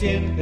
siempre.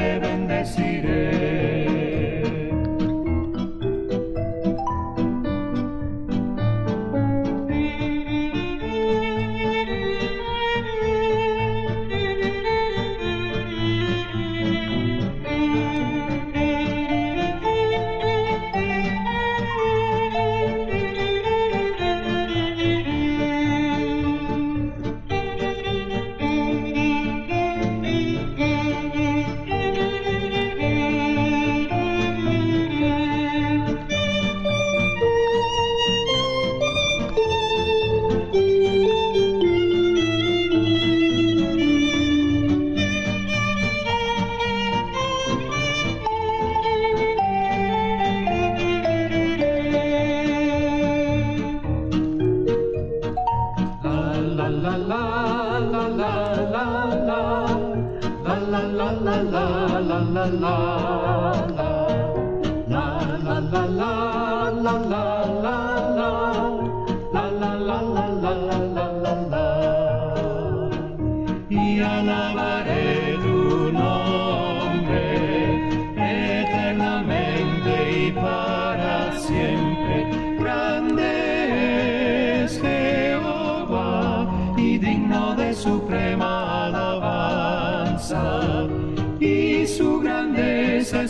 te bendeciré.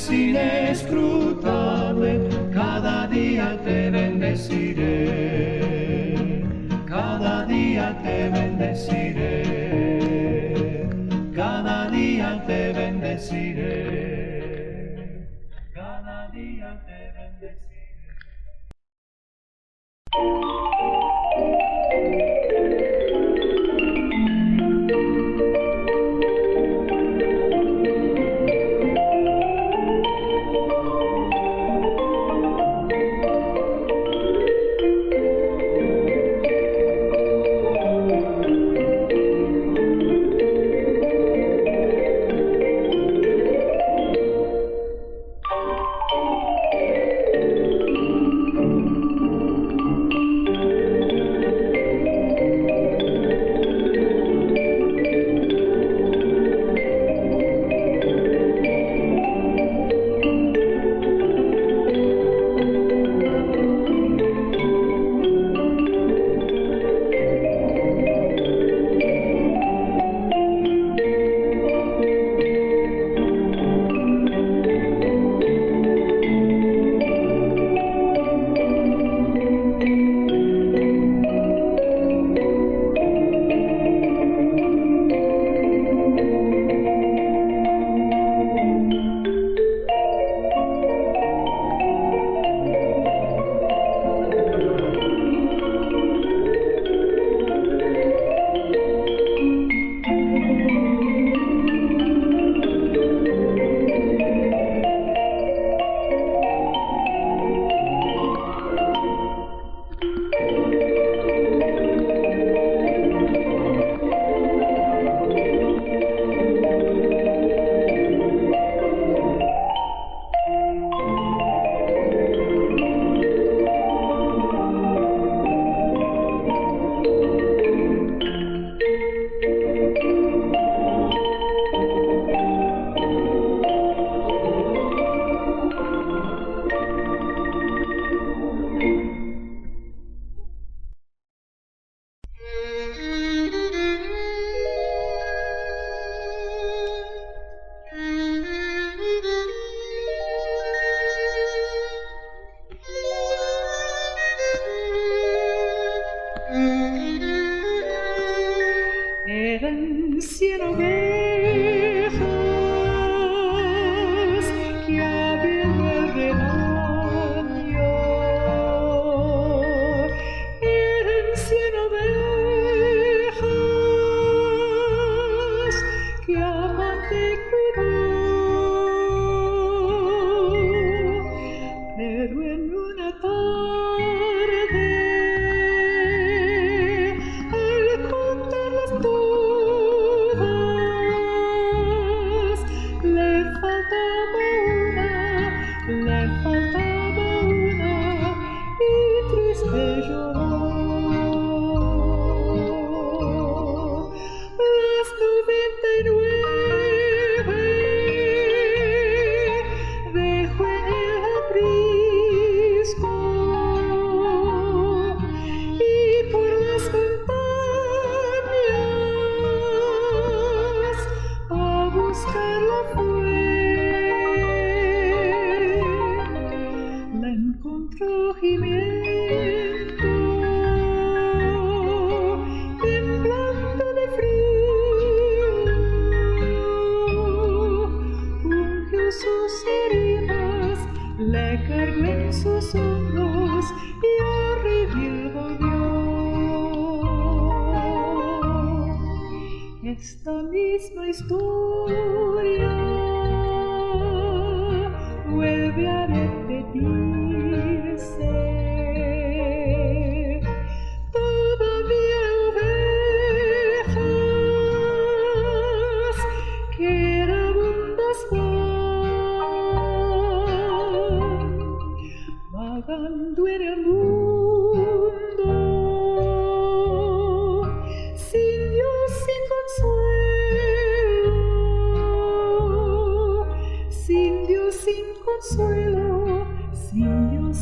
es inescrutable, cada día te bendeciré, cada día te bendeciré, cada día te bendeciré.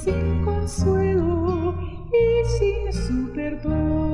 Sin consuelo y sin su perdón.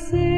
say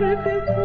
Bharat